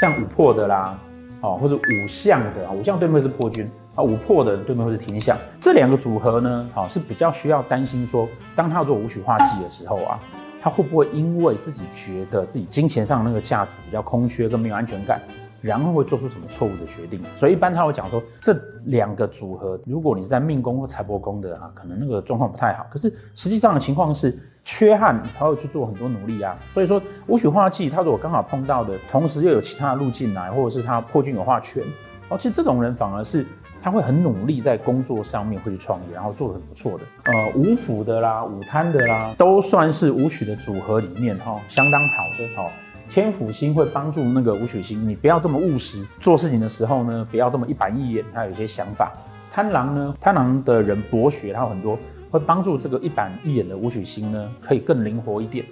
像五破的啦，哦，或者五相的啊，五相对面是破军啊，五破的对面会是天象。这两个组合呢，好是比较需要担心说，当他要做五曲化忌的时候啊，他会不会因为自己觉得自己金钱上的那个价值比较空缺跟没有安全感？然后会做出什么错误的决定？所以一般他会讲说，这两个组合，如果你是在命宫或财帛宫的啊，可能那个状况不太好。可是实际上的情况是，缺憾他会去做很多努力啊。所以说武曲化忌，他如果刚好碰到的，同时又有其他的路径来，或者是他破军有化权，哦，其实这种人反而是他会很努力在工作上面会去创业，然后做得很不错的。呃，五府的啦，五贪的啦，都算是武曲的组合里面哈、相当好的哦。天府星会帮助那个武曲星，你不要这么务实，做事情的时候呢，不要这么一板一眼，他有一些想法。贪狼呢，贪狼的人博学，他有很多会帮助这个一板一眼的武曲星呢，可以更灵活一点。